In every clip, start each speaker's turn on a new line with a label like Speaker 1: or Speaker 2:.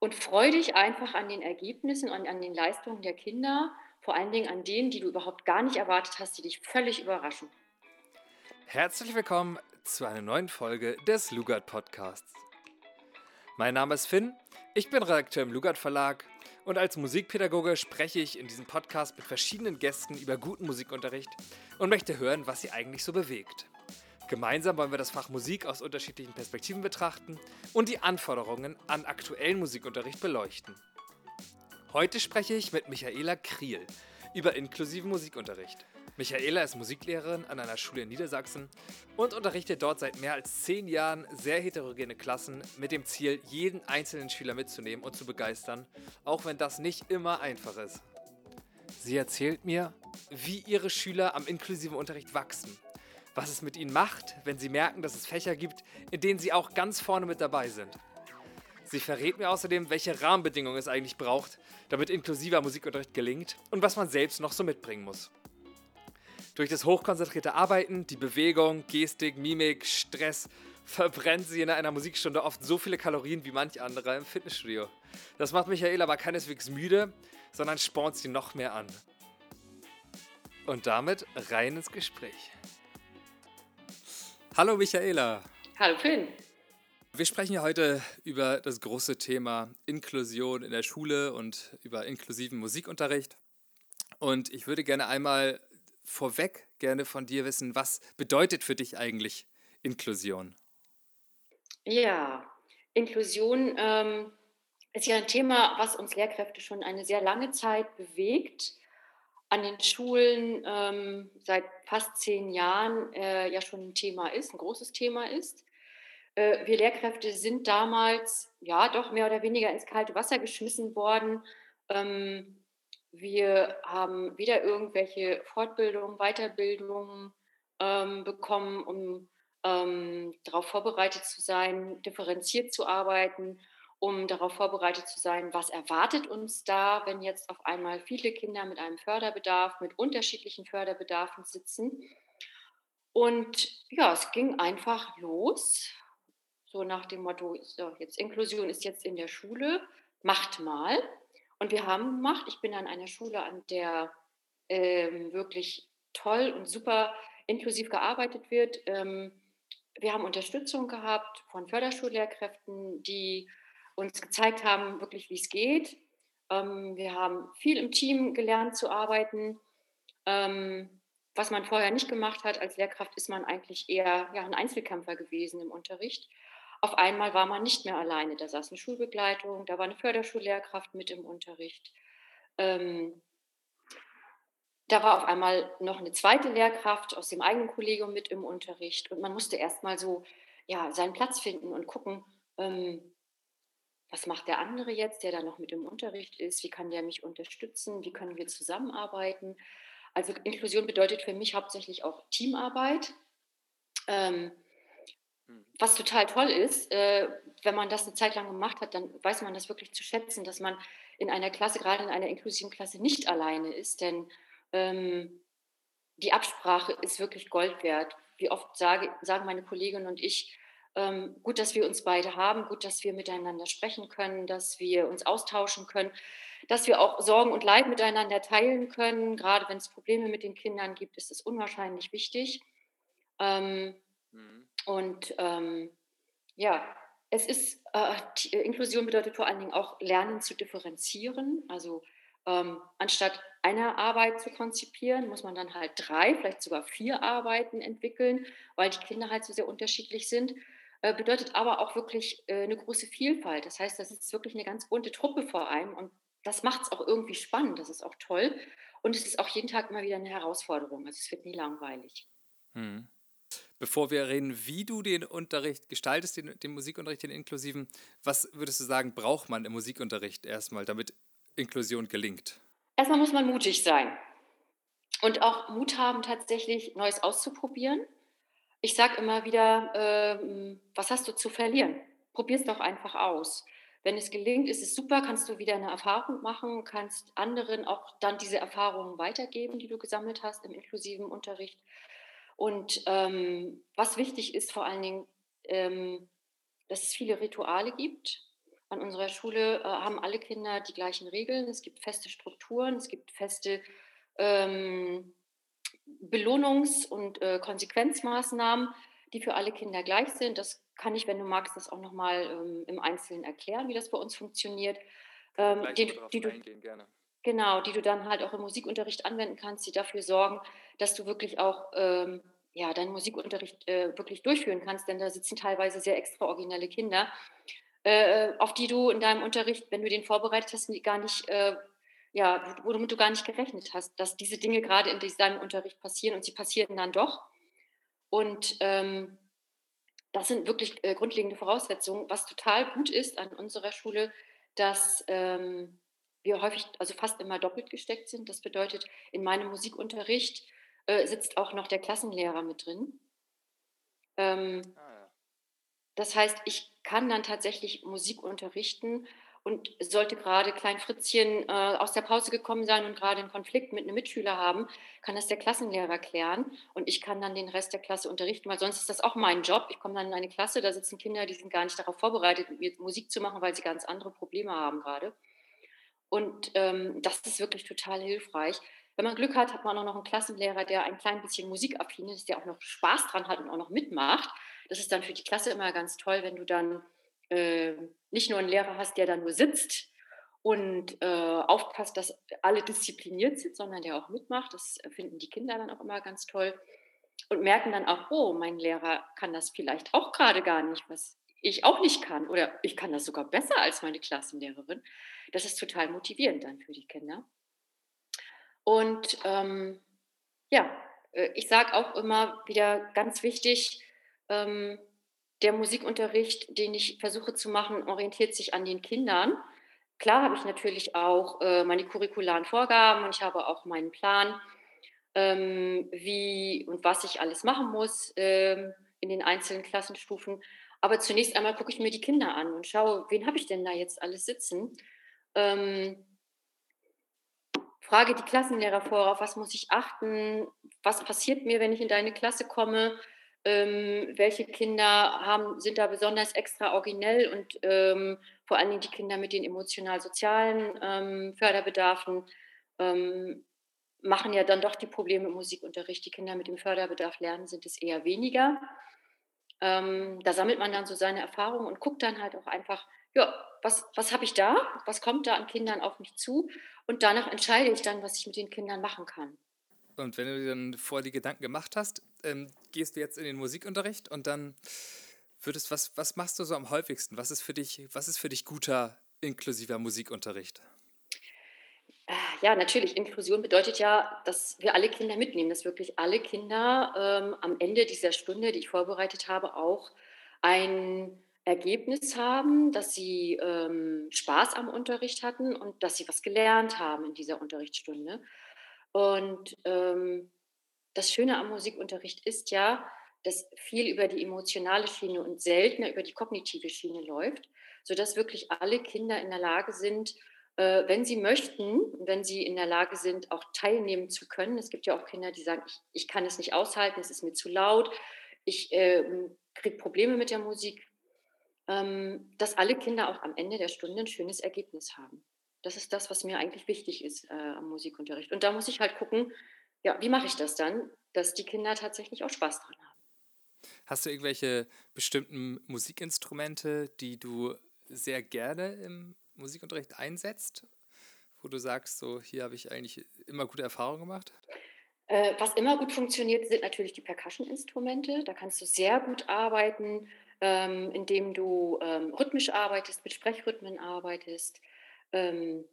Speaker 1: und freu dich einfach an den Ergebnissen und an den Leistungen der Kinder, vor allen Dingen an denen, die du überhaupt gar nicht erwartet hast, die dich völlig überraschen.
Speaker 2: Herzlich willkommen zu einer neuen Folge des Lugard Podcasts. Mein Name ist Finn, ich bin Redakteur im Lugard Verlag und als Musikpädagoge spreche ich in diesem Podcast mit verschiedenen Gästen über guten Musikunterricht und möchte hören, was sie eigentlich so bewegt. Gemeinsam wollen wir das Fach Musik aus unterschiedlichen Perspektiven betrachten und die Anforderungen an aktuellen Musikunterricht beleuchten. Heute spreche ich mit Michaela Kriel über inklusiven Musikunterricht. Michaela ist Musiklehrerin an einer Schule in Niedersachsen und unterrichtet dort seit mehr als zehn Jahren sehr heterogene Klassen mit dem Ziel, jeden einzelnen Schüler mitzunehmen und zu begeistern, auch wenn das nicht immer einfach ist. Sie erzählt mir, wie ihre Schüler am inklusiven Unterricht wachsen was es mit ihnen macht, wenn sie merken, dass es Fächer gibt, in denen sie auch ganz vorne mit dabei sind. Sie verrät mir außerdem, welche Rahmenbedingungen es eigentlich braucht, damit inklusiver Musikunterricht gelingt und was man selbst noch so mitbringen muss. Durch das hochkonzentrierte Arbeiten, die Bewegung, Gestik, Mimik, Stress verbrennt sie in einer Musikstunde oft so viele Kalorien wie manch anderer im Fitnessstudio. Das macht Michaela aber keineswegs müde, sondern spornt sie noch mehr an. Und damit rein ins Gespräch. Hallo Michaela.
Speaker 1: Hallo Finn.
Speaker 2: Wir sprechen ja heute über das große Thema Inklusion in der Schule und über inklusiven Musikunterricht. Und ich würde gerne einmal vorweg gerne von dir wissen, was bedeutet für dich eigentlich Inklusion?
Speaker 1: Ja, Inklusion ähm, ist ja ein Thema, was uns Lehrkräfte schon eine sehr lange Zeit bewegt an den Schulen ähm, seit fast zehn Jahren äh, ja schon ein Thema ist, ein großes Thema ist. Äh, wir Lehrkräfte sind damals ja doch mehr oder weniger ins kalte Wasser geschmissen worden. Ähm, wir haben wieder irgendwelche Fortbildungen, Weiterbildungen ähm, bekommen, um ähm, darauf vorbereitet zu sein, differenziert zu arbeiten um darauf vorbereitet zu sein, was erwartet uns da, wenn jetzt auf einmal viele Kinder mit einem Förderbedarf, mit unterschiedlichen Förderbedarfen sitzen. Und ja, es ging einfach los, so nach dem Motto, so, jetzt Inklusion ist jetzt in der Schule, macht mal. Und wir haben gemacht, ich bin an einer Schule, an der ähm, wirklich toll und super inklusiv gearbeitet wird. Ähm, wir haben Unterstützung gehabt von Förderschullehrkräften, die uns gezeigt haben, wirklich wie es geht. Ähm, wir haben viel im Team gelernt zu arbeiten. Ähm, was man vorher nicht gemacht hat als Lehrkraft, ist man eigentlich eher ja, ein Einzelkämpfer gewesen im Unterricht. Auf einmal war man nicht mehr alleine. Da saß eine Schulbegleitung, da war eine Förderschullehrkraft mit im Unterricht. Ähm, da war auf einmal noch eine zweite Lehrkraft aus dem eigenen Kollegium mit im Unterricht. Und man musste erst mal so ja, seinen Platz finden und gucken, ähm, was macht der andere jetzt, der da noch mit im Unterricht ist, wie kann der mich unterstützen, wie können wir zusammenarbeiten. Also Inklusion bedeutet für mich hauptsächlich auch Teamarbeit. Ähm, hm. was total toll ist, äh, wenn man das eine Zeit lang gemacht hat, dann weiß man das wirklich zu schätzen, dass man in einer Klasse, gerade in einer inklusiven Klasse, nicht alleine ist, denn ähm, die Absprache ist wirklich Gold wert. Wie oft sage, sagen meine Kolleginnen und ich, ähm, gut, dass wir uns beide haben, gut, dass wir miteinander sprechen können, dass wir uns austauschen können, dass wir auch Sorgen und Leid miteinander teilen können. Gerade wenn es Probleme mit den Kindern gibt, ist es unwahrscheinlich wichtig. Ähm, mhm. Und ähm, ja, es ist, äh, Inklusion bedeutet vor allen Dingen auch Lernen zu differenzieren. Also ähm, anstatt eine Arbeit zu konzipieren, muss man dann halt drei, vielleicht sogar vier Arbeiten entwickeln, weil die Kinder halt so sehr unterschiedlich sind. Äh, bedeutet aber auch wirklich äh, eine große Vielfalt. Das heißt, das ist wirklich eine ganz bunte Truppe vor allem und das macht es auch irgendwie spannend, das ist auch toll und es ist auch jeden Tag immer wieder eine Herausforderung. Also es wird nie langweilig. Hm.
Speaker 2: Bevor wir reden, wie du den Unterricht gestaltest, den, den Musikunterricht, den inklusiven, was würdest du sagen, braucht man im Musikunterricht erstmal, damit Inklusion gelingt?
Speaker 1: Erstmal muss man mutig sein und auch Mut haben, tatsächlich Neues auszuprobieren ich sage immer wieder, ähm, was hast du zu verlieren? Probier es doch einfach aus. Wenn es gelingt, ist es super, kannst du wieder eine Erfahrung machen, kannst anderen auch dann diese Erfahrungen weitergeben, die du gesammelt hast im inklusiven Unterricht. Und ähm, was wichtig ist vor allen Dingen, ähm, dass es viele Rituale gibt. An unserer Schule äh, haben alle Kinder die gleichen Regeln. Es gibt feste Strukturen, es gibt feste ähm, Belohnungs- und äh, Konsequenzmaßnahmen, die für alle Kinder gleich sind. Das kann ich, wenn du magst, das auch nochmal ähm, im Einzelnen erklären, wie das bei uns funktioniert.
Speaker 2: Ähm, die, die du, gerne.
Speaker 1: Genau, die du dann halt auch im Musikunterricht anwenden kannst, die dafür sorgen, dass du wirklich auch ähm, ja, deinen Musikunterricht äh, wirklich durchführen kannst, denn da sitzen teilweise sehr extra originelle Kinder, äh, auf die du in deinem Unterricht, wenn du den vorbereitet hast, gar nicht, äh, ja, womit du gar nicht gerechnet hast, dass diese Dinge gerade in deinem Unterricht passieren und sie passieren dann doch. Und ähm, das sind wirklich äh, grundlegende Voraussetzungen, was total gut ist an unserer Schule, dass ähm, wir häufig, also fast immer doppelt gesteckt sind. Das bedeutet, in meinem Musikunterricht äh, sitzt auch noch der Klassenlehrer mit drin. Ähm, ah. Das heißt, ich kann dann tatsächlich Musik unterrichten und sollte gerade Klein Fritzchen äh, aus der Pause gekommen sein und gerade einen Konflikt mit einem Mitschüler haben, kann das der Klassenlehrer klären und ich kann dann den Rest der Klasse unterrichten, weil sonst ist das auch mein Job. Ich komme dann in eine Klasse, da sitzen Kinder, die sind gar nicht darauf vorbereitet, mir Musik zu machen, weil sie ganz andere Probleme haben gerade. Und ähm, das ist wirklich total hilfreich. Wenn man Glück hat, hat man auch noch einen Klassenlehrer, der ein klein bisschen musikaffin ist, der auch noch Spaß dran hat und auch noch mitmacht. Das ist dann für die Klasse immer ganz toll, wenn du dann äh, nicht nur einen Lehrer hast, der da nur sitzt und äh, aufpasst, dass alle diszipliniert sind, sondern der auch mitmacht. Das finden die Kinder dann auch immer ganz toll und merken dann auch, oh, mein Lehrer kann das vielleicht auch gerade gar nicht, was ich auch nicht kann. Oder ich kann das sogar besser als meine Klassenlehrerin. Das ist total motivierend dann für die Kinder. Und ähm, ja, äh, ich sage auch immer wieder ganz wichtig, ähm, der Musikunterricht, den ich versuche zu machen, orientiert sich an den Kindern. Klar habe ich natürlich auch äh, meine curricularen Vorgaben und ich habe auch meinen Plan, ähm, wie und was ich alles machen muss ähm, in den einzelnen Klassenstufen. Aber zunächst einmal gucke ich mir die Kinder an und schaue, wen habe ich denn da jetzt alles sitzen? Ähm, frage die Klassenlehrer vor, auf was muss ich achten? Was passiert mir, wenn ich in deine Klasse komme? Ähm, welche Kinder haben, sind da besonders extra originell und ähm, vor allen Dingen die Kinder mit den emotional-sozialen ähm, Förderbedarfen ähm, machen ja dann doch die Probleme im Musikunterricht. Die Kinder mit dem Förderbedarf lernen, sind es eher weniger. Ähm, da sammelt man dann so seine Erfahrungen und guckt dann halt auch einfach, ja, was, was habe ich da? Was kommt da an Kindern auf mich zu? Und danach entscheide ich dann, was ich mit den Kindern machen kann.
Speaker 2: Und wenn du dir dann vor die Gedanken gemacht hast, ähm, gehst du jetzt in den Musikunterricht und dann würdest, was, was machst du so am häufigsten? Was ist für dich, was ist für dich guter, inklusiver Musikunterricht?
Speaker 1: Ah, ja, natürlich. Inklusion bedeutet ja, dass wir alle Kinder mitnehmen, dass wirklich alle Kinder ähm, am Ende dieser Stunde, die ich vorbereitet habe, auch ein Ergebnis haben, dass sie ähm, Spaß am Unterricht hatten und dass sie was gelernt haben in dieser Unterrichtsstunde. Und ähm, das Schöne am Musikunterricht ist ja, dass viel über die emotionale Schiene und seltener über die kognitive Schiene läuft, sodass wirklich alle Kinder in der Lage sind, äh, wenn sie möchten, wenn sie in der Lage sind, auch teilnehmen zu können. Es gibt ja auch Kinder, die sagen, ich, ich kann es nicht aushalten, es ist mir zu laut, ich äh, kriege Probleme mit der Musik, ähm, dass alle Kinder auch am Ende der Stunde ein schönes Ergebnis haben. Das ist das, was mir eigentlich wichtig ist äh, am Musikunterricht. Und da muss ich halt gucken, ja, wie mache ich das dann, dass die Kinder tatsächlich auch Spaß dran haben.
Speaker 2: Hast du irgendwelche bestimmten Musikinstrumente, die du sehr gerne im Musikunterricht einsetzt, wo du sagst, so hier habe ich eigentlich immer gute Erfahrungen gemacht?
Speaker 1: Äh, was immer gut funktioniert, sind natürlich die Percussion-Instrumente. Da kannst du sehr gut arbeiten, ähm, indem du ähm, rhythmisch arbeitest, mit Sprechrhythmen arbeitest. Ähm,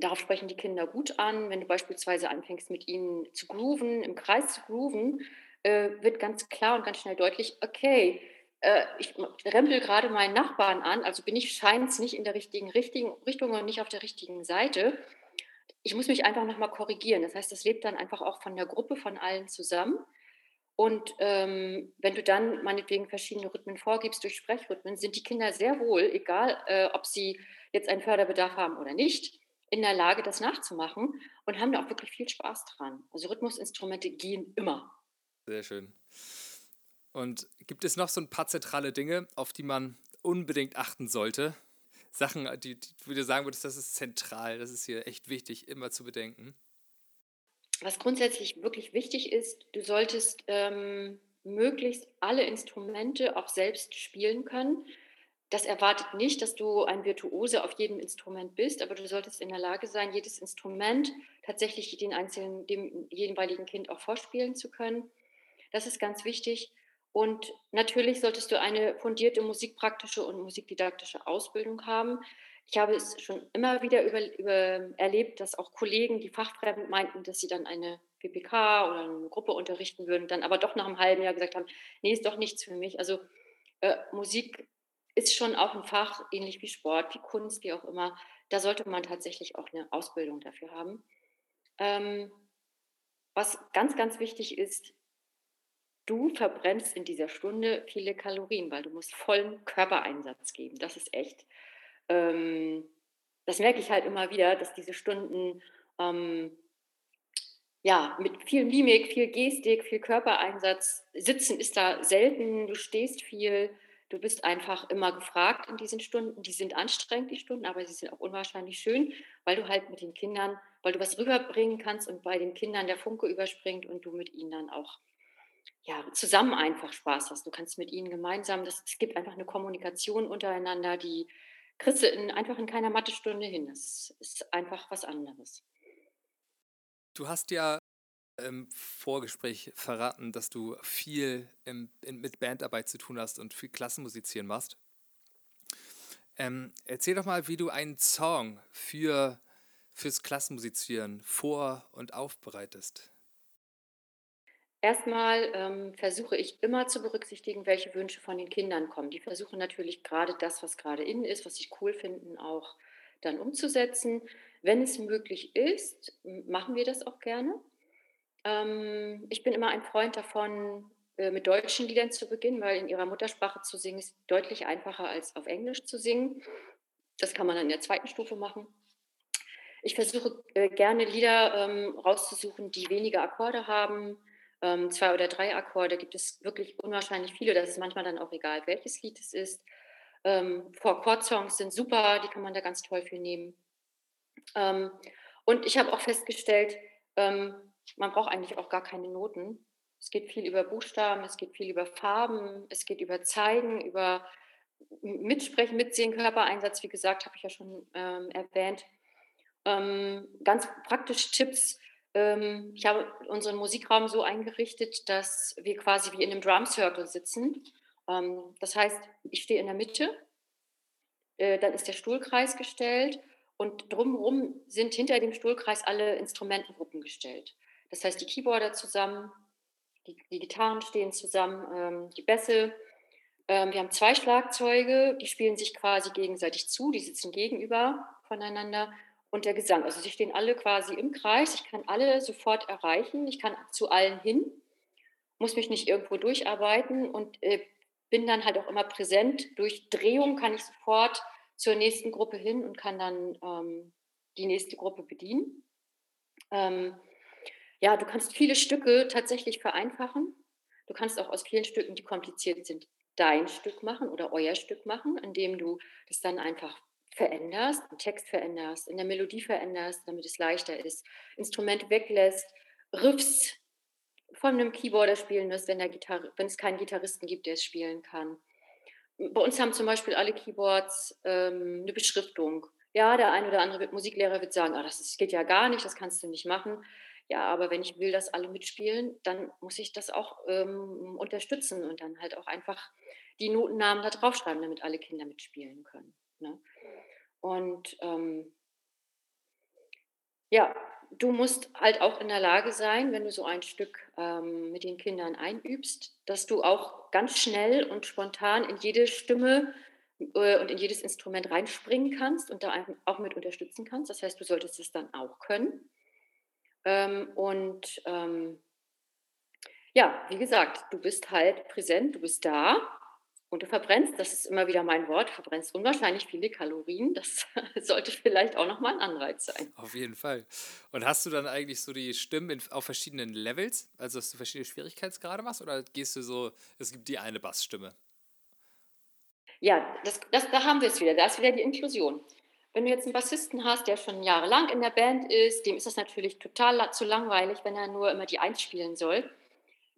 Speaker 1: darauf sprechen die Kinder gut an. Wenn du beispielsweise anfängst, mit ihnen zu grooven, im Kreis zu grooven, äh, wird ganz klar und ganz schnell deutlich, okay, äh, ich rempel gerade meinen Nachbarn an, also bin ich scheint nicht in der richtigen, richtigen Richtung und nicht auf der richtigen Seite. Ich muss mich einfach nochmal korrigieren. Das heißt, das lebt dann einfach auch von der Gruppe, von allen zusammen. Und ähm, wenn du dann meinetwegen verschiedene Rhythmen vorgibst durch Sprechrhythmen, sind die Kinder sehr wohl, egal äh, ob sie jetzt einen Förderbedarf haben oder nicht, in der Lage, das nachzumachen und haben da auch wirklich viel Spaß dran. Also Rhythmusinstrumente gehen immer.
Speaker 2: Sehr schön. Und gibt es noch so ein paar zentrale Dinge, auf die man unbedingt achten sollte, Sachen, die, die du dir sagen würdest, das ist zentral, das ist hier echt wichtig, immer zu bedenken?
Speaker 1: Was grundsätzlich wirklich wichtig ist, du solltest ähm, möglichst alle Instrumente auch selbst spielen können. Das erwartet nicht, dass du ein Virtuose auf jedem Instrument bist, aber du solltest in der Lage sein, jedes Instrument tatsächlich den einzelnen, dem jeweiligen Kind auch vorspielen zu können. Das ist ganz wichtig. Und natürlich solltest du eine fundierte musikpraktische und musikdidaktische Ausbildung haben. Ich habe es schon immer wieder über, über erlebt, dass auch Kollegen, die fachfremd meinten, dass sie dann eine PPK oder eine Gruppe unterrichten würden, dann aber doch nach einem halben Jahr gesagt haben, nee, ist doch nichts für mich. Also äh, Musik ist schon auch ein Fach, ähnlich wie Sport, wie Kunst, wie auch immer. Da sollte man tatsächlich auch eine Ausbildung dafür haben. Ähm, was ganz, ganz wichtig ist, du verbrennst in dieser Stunde viele Kalorien, weil du musst vollen Körpereinsatz geben. Das ist echt, ähm, das merke ich halt immer wieder, dass diese Stunden ähm, ja, mit viel Mimik, viel Gestik, viel Körpereinsatz, Sitzen ist da selten, du stehst viel, du bist einfach immer gefragt in diesen Stunden. Die sind anstrengend, die Stunden, aber sie sind auch unwahrscheinlich schön, weil du halt mit den Kindern, weil du was rüberbringen kannst und bei den Kindern der Funke überspringt und du mit ihnen dann auch ja, zusammen einfach Spaß hast. Du kannst mit ihnen gemeinsam, das, es gibt einfach eine Kommunikation untereinander, die kriegst du in, einfach in keiner Mathestunde hin. Das ist einfach was anderes.
Speaker 2: Du hast ja im Vorgespräch verraten, dass du viel im, in, mit Bandarbeit zu tun hast und viel Klassenmusizieren machst. Ähm, erzähl doch mal, wie du einen Song für, fürs Klassenmusizieren vor- und aufbereitest.
Speaker 1: Erstmal ähm, versuche ich immer zu berücksichtigen, welche Wünsche von den Kindern kommen. Die versuchen natürlich gerade das, was gerade innen ist, was sie cool finden, auch dann umzusetzen. Wenn es möglich ist, machen wir das auch gerne. Ähm, ich bin immer ein Freund davon, äh, mit deutschen Liedern zu beginnen, weil in ihrer Muttersprache zu singen ist deutlich einfacher als auf Englisch zu singen. Das kann man dann in der zweiten Stufe machen. Ich versuche äh, gerne Lieder ähm, rauszusuchen, die weniger Akkorde haben, ähm, zwei oder drei Akkorde gibt es wirklich unwahrscheinlich viele. Das ist manchmal dann auch egal, welches Lied es ist. Ähm, Four-Chord-Songs sind super, die kann man da ganz toll für nehmen. Ähm, und ich habe auch festgestellt, ähm, man braucht eigentlich auch gar keine Noten. Es geht viel über Buchstaben, es geht viel über Farben, es geht über Zeigen, über Mitsprechen, Mitsehen, Körpereinsatz, wie gesagt, habe ich ja schon ähm, erwähnt. Ähm, ganz praktische Tipps ähm, ich habe unseren Musikraum so eingerichtet, dass wir quasi wie in einem Drum Circle sitzen. Ähm, das heißt, ich stehe in der Mitte, äh, dann ist der Stuhlkreis gestellt und drumherum sind hinter dem Stuhlkreis alle Instrumentengruppen gestellt. Das heißt, die Keyboarder zusammen, die, die Gitarren stehen zusammen, ähm, die Bässe. wir haben zwei Schlagzeuge, die spielen sich quasi gegenseitig zu, die sitzen gegenüber voneinander und der Gesang. Also sie stehen alle quasi im Kreis. Ich kann alle sofort erreichen. Ich kann zu allen hin, muss mich nicht irgendwo durcharbeiten und äh, bin dann halt auch immer präsent. Durch Drehung kann ich sofort zur nächsten Gruppe hin und kann dann ähm, die nächste Gruppe bedienen. Ähm, ja, du kannst viele Stücke tatsächlich vereinfachen. Du kannst auch aus vielen Stücken, die kompliziert sind, dein Stück machen oder euer Stück machen, indem du das dann einfach veränderst, den Text veränderst, in der Melodie veränderst, damit es leichter ist, Instrument weglässt, Riffs von einem Keyboarder spielen lässt, wenn, der Gitarre, wenn es keinen Gitarristen gibt, der es spielen kann. Bei uns haben zum Beispiel alle Keyboards ähm, eine Beschriftung. Ja, der ein oder andere Musiklehrer wird sagen, ah, das ist, geht ja gar nicht, das kannst du nicht machen. Ja, aber wenn ich will, dass alle mitspielen, dann muss ich das auch ähm, unterstützen und dann halt auch einfach die Notennamen da draufschreiben, damit alle Kinder mitspielen können. Ne? Und ähm, ja, du musst halt auch in der Lage sein, wenn du so ein Stück ähm, mit den Kindern einübst, dass du auch ganz schnell und spontan in jede Stimme äh, und in jedes Instrument reinspringen kannst und da auch mit unterstützen kannst. Das heißt, du solltest es dann auch können. Ähm, und ähm, ja, wie gesagt, du bist halt präsent, du bist da und du verbrennst, das ist immer wieder mein Wort, verbrennst unwahrscheinlich viele Kalorien. Das sollte vielleicht auch nochmal ein Anreiz sein.
Speaker 2: Auf jeden Fall. Und hast du dann eigentlich so die Stimmen in, auf verschiedenen Levels, also dass du verschiedene Schwierigkeitsgrade machst, oder gehst du so, es gibt die eine Bassstimme?
Speaker 1: Ja, das, das, da haben wir es wieder. Da ist wieder die Inklusion. Wenn du jetzt einen Bassisten hast, der schon jahrelang in der Band ist, dem ist das natürlich total zu langweilig, wenn er nur immer die Eins spielen soll.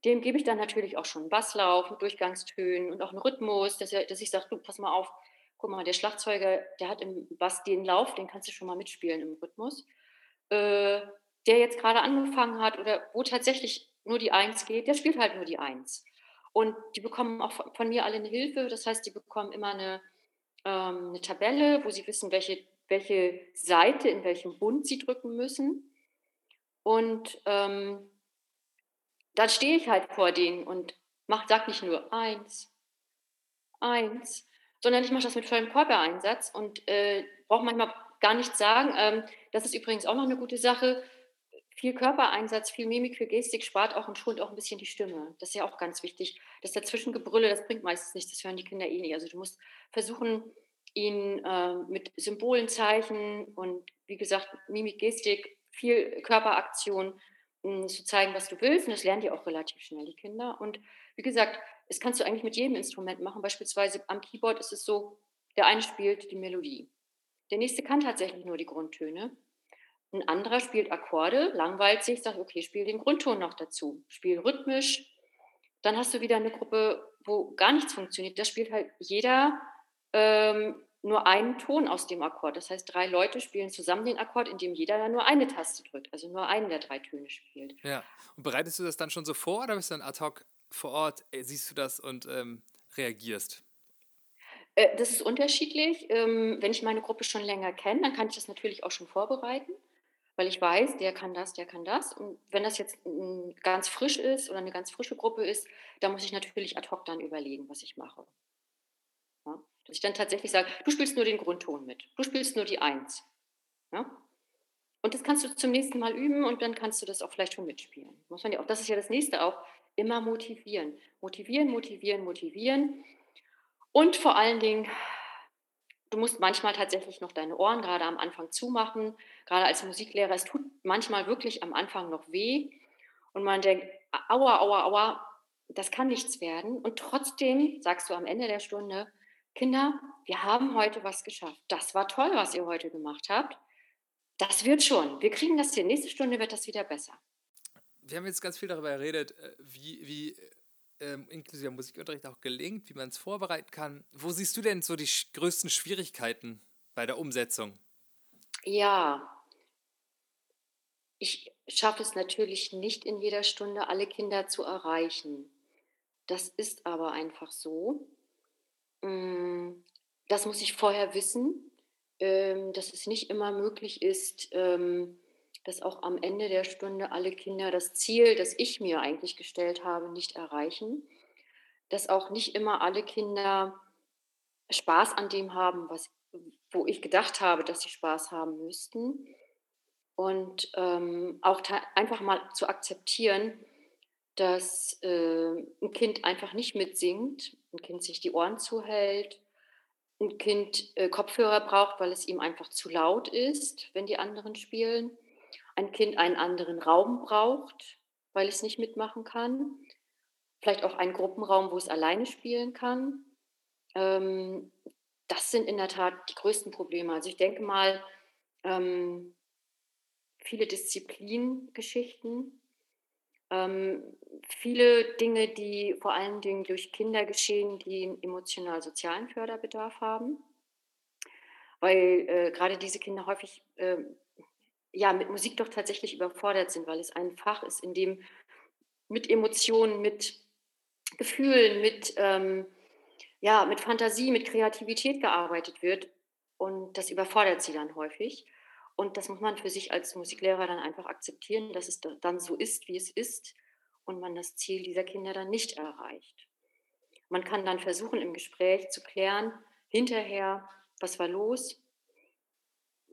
Speaker 1: Dem gebe ich dann natürlich auch schon einen Basslauf mit Durchgangstönen und auch einen Rhythmus, dass, er, dass ich sage, du, pass mal auf, guck mal, der Schlagzeuger, der hat im Bass den Lauf, den kannst du schon mal mitspielen im Rhythmus. Äh, der jetzt gerade angefangen hat oder wo tatsächlich nur die Eins geht, der spielt halt nur die Eins. Und die bekommen auch von mir alle eine Hilfe. Das heißt, die bekommen immer eine, ähm, eine Tabelle, wo sie wissen, welche, welche Seite in welchem Bund sie drücken müssen. Und ähm, dann stehe ich halt vor denen und mach, sag nicht nur eins, eins, sondern ich mache das mit vollem Körpereinsatz und äh, brauche manchmal gar nichts sagen. Ähm, das ist übrigens auch noch eine gute Sache viel Körpereinsatz, viel Mimik, viel Gestik spart auch und schont auch ein bisschen die Stimme. Das ist ja auch ganz wichtig. Das Dazwischengebrülle, das bringt meistens nichts, das hören die Kinder eh nicht. Also du musst versuchen, ihn äh, mit Symbolen, Zeichen und wie gesagt, Mimik, Gestik, viel Körperaktion mh, hm, zu zeigen, was du willst. Und das lernen die auch relativ schnell, die Kinder. Und wie gesagt, das kannst du eigentlich mit jedem Instrument machen. Beispielsweise am Keyboard ist es so, der eine spielt die Melodie. Der nächste kann tatsächlich nur die Grundtöne. Ein anderer spielt Akkorde, langweilt sich, sagt, okay, spiel den Grundton noch dazu, spiel rhythmisch. Dann hast du wieder eine Gruppe, wo gar nichts funktioniert. Da spielt halt jeder ähm, nur einen Ton aus dem Akkord. Das heißt, drei Leute spielen zusammen den Akkord, indem jeder ja nur eine Taste drückt, also nur einen der drei Töne spielt.
Speaker 2: Ja, und bereitest du das dann schon so vor oder bist du dann ad hoc vor Ort, äh, siehst du das und ähm, reagierst?
Speaker 1: Äh, das ist unterschiedlich. Ähm, wenn ich meine Gruppe schon länger kenne, dann kann ich das natürlich auch schon vorbereiten weil ich weiß, der kann das, der kann das. Und wenn das jetzt ganz frisch ist oder eine ganz frische Gruppe ist, dann muss ich natürlich ad hoc dann überlegen, was ich mache. Ja? Dass ich dann tatsächlich sage, du spielst nur den Grundton mit, du spielst nur die Eins. Ja? Und das kannst du zum nächsten Mal üben und dann kannst du das auch vielleicht schon mitspielen. Muss man ja auch, das ist ja das nächste auch, immer motivieren. Motivieren, motivieren, motivieren. Und vor allen Dingen du musst manchmal tatsächlich noch deine Ohren gerade am Anfang zumachen. Gerade als Musiklehrer, es tut manchmal wirklich am Anfang noch weh. Und man denkt, aua, aua, aua, das kann nichts werden. Und trotzdem sagst du am Ende der Stunde, Kinder, wir haben heute was geschafft. Das war toll, was ihr heute gemacht habt. Das wird schon. Wir kriegen das hin. Nächste Stunde wird das wieder besser.
Speaker 2: Wir haben jetzt ganz viel darüber geredet, äh, wie, wie ähm, inklusive Musikunterricht auch gelingt, wie man es vorbereiten kann. Wo siehst du denn so die größten Schwierigkeiten bei der Umsetzung?
Speaker 1: Ja, ich schaffe es natürlich nicht in jeder Stunde, alle Kinder zu erreichen. Das ist aber einfach so. Mm, das muss ich vorher wissen, ähm, dass es nicht immer möglich ist, ähm, dass auch am Ende der Stunde alle Kinder das Ziel, das ich mir eigentlich gestellt habe, nicht erreichen. Dass auch nicht immer alle Kinder Spaß an dem haben, was, wo ich gedacht habe, dass sie Spaß haben müssten. Und ähm, auch einfach mal zu akzeptieren, dass äh, ein Kind einfach nicht mitsingt, ein Kind sich die Ohren zuhält, ein Kind äh, Kopfhörer braucht, weil es ihm einfach zu laut ist, wenn die anderen spielen ein Kind einen anderen Raum braucht, weil es nicht mitmachen kann. Vielleicht auch einen Gruppenraum, wo es alleine spielen kann. Ähm, das sind in der Tat die größten Probleme. Also ich denke mal, ähm, viele Disziplingeschichten, ähm, viele Dinge, die vor allen Dingen durch Kinder geschehen, die einen emotional-sozialen Förderbedarf haben. Weil äh, gerade diese Kinder häufig äh, ja, mit Musik doch tatsächlich überfordert sind, weil es ein Fach ist, in dem mit Emotionen, mit Gefühlen, mit, ähm, ja, mit Fantasie, mit Kreativität gearbeitet wird. Und das überfordert sie dann häufig. Und das muss man für sich als Musiklehrer dann einfach akzeptieren, dass es dann so ist, wie es ist und man das Ziel dieser Kinder dann nicht erreicht. Man kann dann versuchen, im Gespräch zu klären, hinterher, was war los,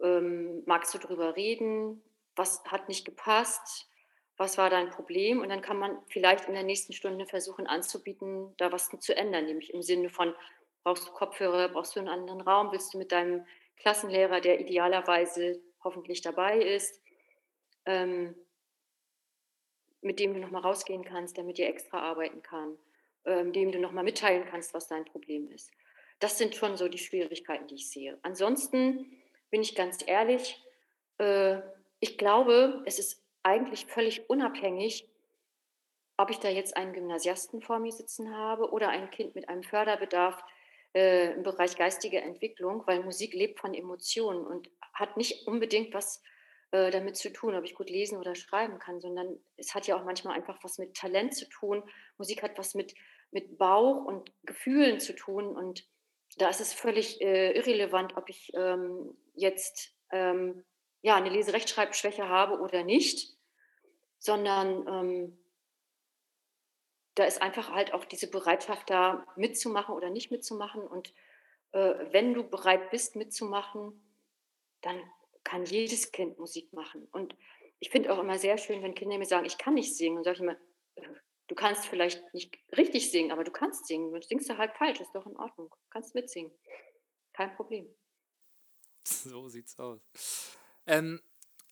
Speaker 1: ähm, magst du darüber reden? Was hat nicht gepasst? Was war dein Problem? Und dann kann man vielleicht in der nächsten Stunde versuchen anzubieten, da was zu ändern, nämlich im Sinne von, brauchst du Kopfhörer, brauchst du einen anderen Raum, willst du mit deinem Klassenlehrer, der idealerweise hoffentlich dabei ist, ähm, mit dem du nochmal rausgehen kannst, der mit dir extra arbeiten kann, ähm, dem du nochmal mitteilen kannst, was dein Problem ist. Das sind schon so die Schwierigkeiten, die ich sehe. Ansonsten bin ich ganz ehrlich, äh, ich glaube, es ist eigentlich völlig unabhängig, ob ich da jetzt einen Gymnasiasten vor mir sitzen habe oder ein Kind mit einem Förderbedarf äh, im Bereich geistige Entwicklung, weil Musik lebt von Emotionen und hat nicht unbedingt was äh, damit zu tun, ob ich gut lesen oder schreiben kann, sondern es hat ja auch manchmal einfach was mit Talent zu tun. Musik hat was mit, mit Bauch und Gefühlen zu tun und da ist es völlig äh, irrelevant, ob ich ähm, jetzt ähm, ja, eine Leserechtschreibschwäche habe oder nicht, sondern ähm, da ist einfach halt auch diese Bereitschaft da, mitzumachen oder nicht mitzumachen. Und äh, wenn du bereit bist, mitzumachen, dann kann jedes Kind Musik machen. Und ich finde auch immer sehr schön, wenn Kinder mir sagen, ich kann nicht singen. Und sage ich immer, äh, du kannst vielleicht nicht richtig singen, aber du kannst singen. Du singst du halt falsch, ist doch in Ordnung. Du kannst mitsingen. Kein Problem.
Speaker 2: So sieht's aus. Ähm,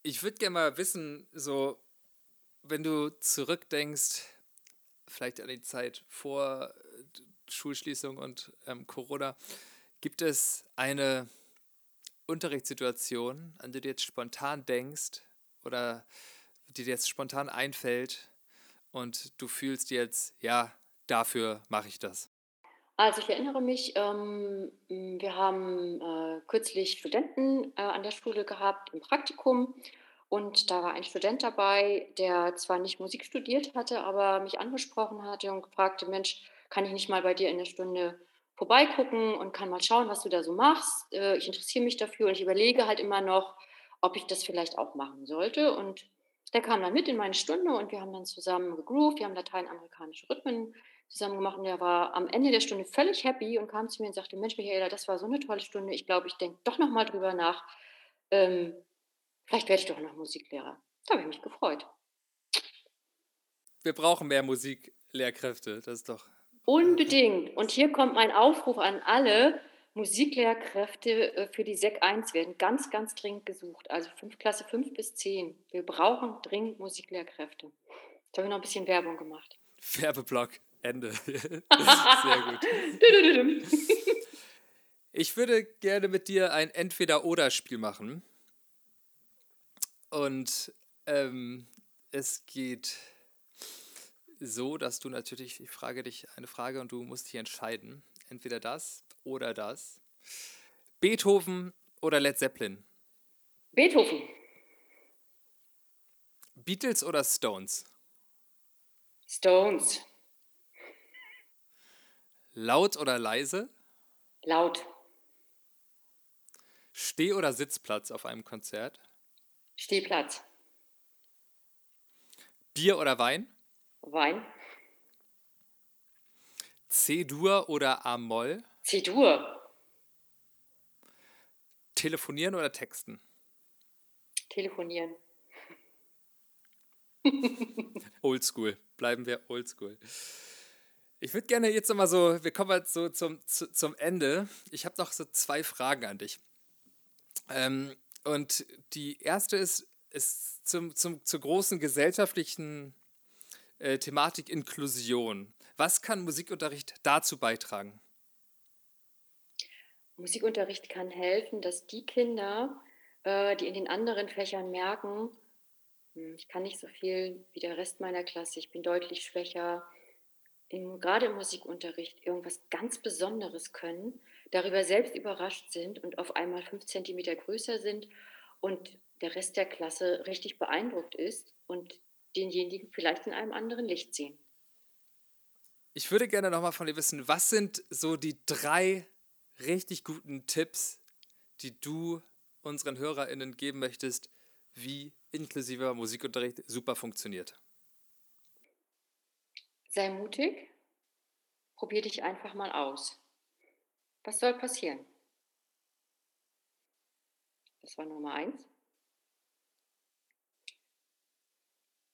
Speaker 2: ich würde gerne mal wissen, so, wenn du zurückdenkst, vielleicht an die Zeit vor äh, Schulschließung und ähm, Corona, gibt es eine Unterrichtssituation, an die du jetzt spontan denkst oder die dir jetzt spontan einfällt und du fühlst jetzt, ja, dafür mache ich das?
Speaker 1: Also ich erinnere mich, ähm, wir haben äh, kürzlich Studenten äh, an der Schule gehabt im Praktikum und da war ein Student dabei, der zwar nicht Musik studiert hatte, aber mich angesprochen hatte und gefragte, Mensch, kann ich nicht mal bei dir in der Stunde vorbeigucken und kann mal schauen, was du da so machst. Äh, ich interessiere mich dafür und ich überlege halt immer noch, ob ich das vielleicht auch machen sollte. Und der kam dann mit in meine Stunde und wir haben dann zusammen gegroovt, wir haben lateinamerikanische Rhythmen zusammen gemacht und der war am Ende der Stunde völlig happy und kam zu mir und sagte, Mensch, Michaela, das war so eine tolle Stunde. Ich glaube, ich denke doch noch mal drüber nach. Ähm, vielleicht werde ich doch noch Musiklehrer. Da habe ich mich gefreut.
Speaker 2: Wir brauchen mehr Musiklehrkräfte, das ist doch.
Speaker 1: Unbedingt. Und hier kommt mein Aufruf an alle. Musiklehrkräfte äh, für die SEC 1 werden ganz, ganz dringend gesucht. Also fünf, Klasse 5 bis 10. Wir brauchen dringend Musiklehrkräfte. Jetzt habe ich noch ein bisschen Werbung gemacht.
Speaker 2: Werbeblock. Ende. Sehr gut. Ich würde gerne mit dir ein Entweder-Oder-Spiel machen. Und ähm, es geht so, dass du natürlich, ich frage dich eine Frage und du musst dich entscheiden. Entweder das oder das. Beethoven oder Led Zeppelin?
Speaker 1: Beethoven.
Speaker 2: Beatles oder Stones?
Speaker 1: Stones.
Speaker 2: Laut oder leise?
Speaker 1: Laut.
Speaker 2: Steh- oder Sitzplatz auf einem Konzert?
Speaker 1: Stehplatz.
Speaker 2: Bier oder Wein?
Speaker 1: Wein.
Speaker 2: C-Dur oder A-Moll?
Speaker 1: C-Dur.
Speaker 2: Telefonieren oder texten?
Speaker 1: Telefonieren.
Speaker 2: oldschool. Bleiben wir oldschool. Ich würde gerne jetzt nochmal so, wir kommen jetzt so zum, zu, zum Ende. Ich habe noch so zwei Fragen an dich. Ähm, und die erste ist, ist zum, zum, zur großen gesellschaftlichen äh, Thematik Inklusion. Was kann Musikunterricht dazu beitragen?
Speaker 1: Musikunterricht kann helfen, dass die Kinder, äh, die in den anderen Fächern merken, hm, ich kann nicht so viel wie der Rest meiner Klasse, ich bin deutlich schwächer, in, gerade im Musikunterricht irgendwas ganz Besonderes können, darüber selbst überrascht sind und auf einmal fünf Zentimeter größer sind und der Rest der Klasse richtig beeindruckt ist und denjenigen vielleicht in einem anderen Licht sehen.
Speaker 2: Ich würde gerne nochmal von dir wissen, was sind so die drei richtig guten Tipps, die du unseren HörerInnen geben möchtest, wie inklusiver Musikunterricht super funktioniert?
Speaker 1: Sei mutig, probier dich einfach mal aus. Was soll passieren? Das war Nummer eins.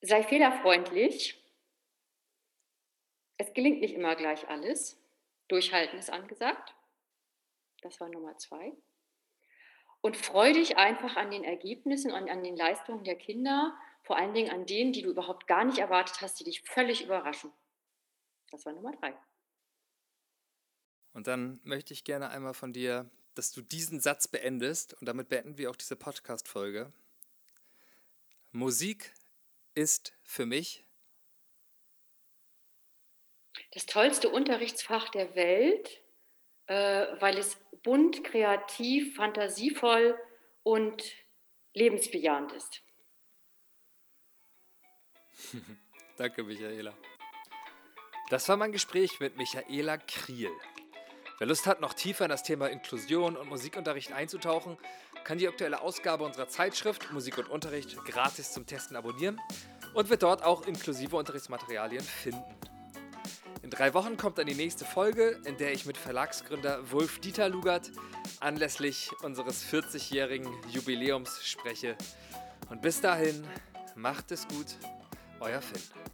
Speaker 1: Sei fehlerfreundlich. Es gelingt nicht immer gleich alles. Durchhalten ist angesagt. Das war Nummer zwei. Und freu dich einfach an den Ergebnissen und an den Leistungen der Kinder, vor allen Dingen an denen, die du überhaupt gar nicht erwartet hast, die dich völlig überraschen. Das war Nummer drei.
Speaker 2: Und dann möchte ich gerne einmal von dir, dass du diesen Satz beendest und damit beenden wir auch diese Podcast-Folge. Musik ist für mich
Speaker 1: das tollste Unterrichtsfach der Welt, äh, weil es bunt, kreativ, fantasievoll und lebensbejahend ist.
Speaker 2: Danke, Michaela. Das war mein Gespräch mit Michaela Kriel. Wer Lust hat, noch tiefer in das Thema Inklusion und Musikunterricht einzutauchen, kann die aktuelle Ausgabe unserer Zeitschrift Musik und Unterricht gratis zum Testen abonnieren und wird dort auch inklusive Unterrichtsmaterialien finden. In drei Wochen kommt dann die nächste Folge, in der ich mit Verlagsgründer Wolf Dieter Lugert anlässlich unseres 40-jährigen Jubiläums spreche. Und bis dahin, macht es gut, euer Finn.